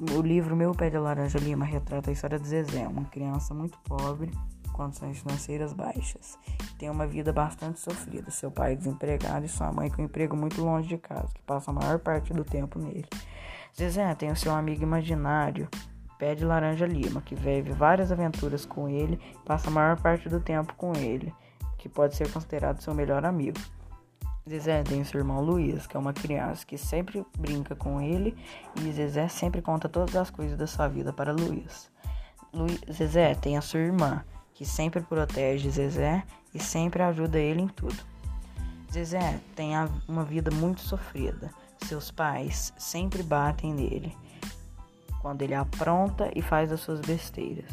o livro Meu Pé de Laranja Lima retrata a história de Zezé, uma criança muito pobre, condições financeiras baixas. Tem uma vida bastante sofrida. Seu pai é desempregado e sua mãe com um emprego muito longe de casa, que passa a maior parte do tempo nele. Zezé tem o seu amigo imaginário, Pé de Laranja Lima, que vive várias aventuras com ele e passa a maior parte do tempo com ele, que pode ser considerado seu melhor amigo. Zezé tem seu irmão Luiz, que é uma criança que sempre brinca com ele e Zezé sempre conta todas as coisas da sua vida para Luiz. Luiz Zezé tem a sua irmã, que sempre protege Zezé e sempre ajuda ele em tudo. Zezé tem uma vida muito sofrida. Seus pais sempre batem nele quando ele apronta e faz as suas besteiras.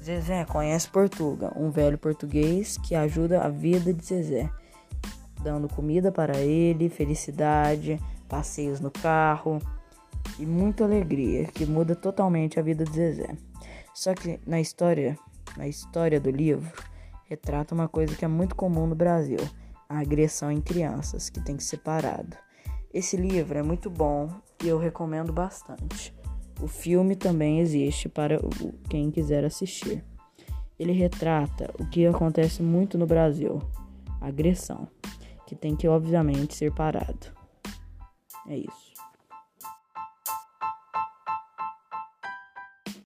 Zezé conhece Portuga, um velho português que ajuda a vida de Zezé dando comida para ele, felicidade, passeios no carro e muita alegria, que muda totalmente a vida de Zezé. Só que na história, na história do livro, retrata uma coisa que é muito comum no Brasil, a agressão em crianças, que tem que ser parado. Esse livro é muito bom e eu recomendo bastante. O filme também existe para quem quiser assistir. Ele retrata o que acontece muito no Brasil: agressão que tem que obviamente ser parado. É isso.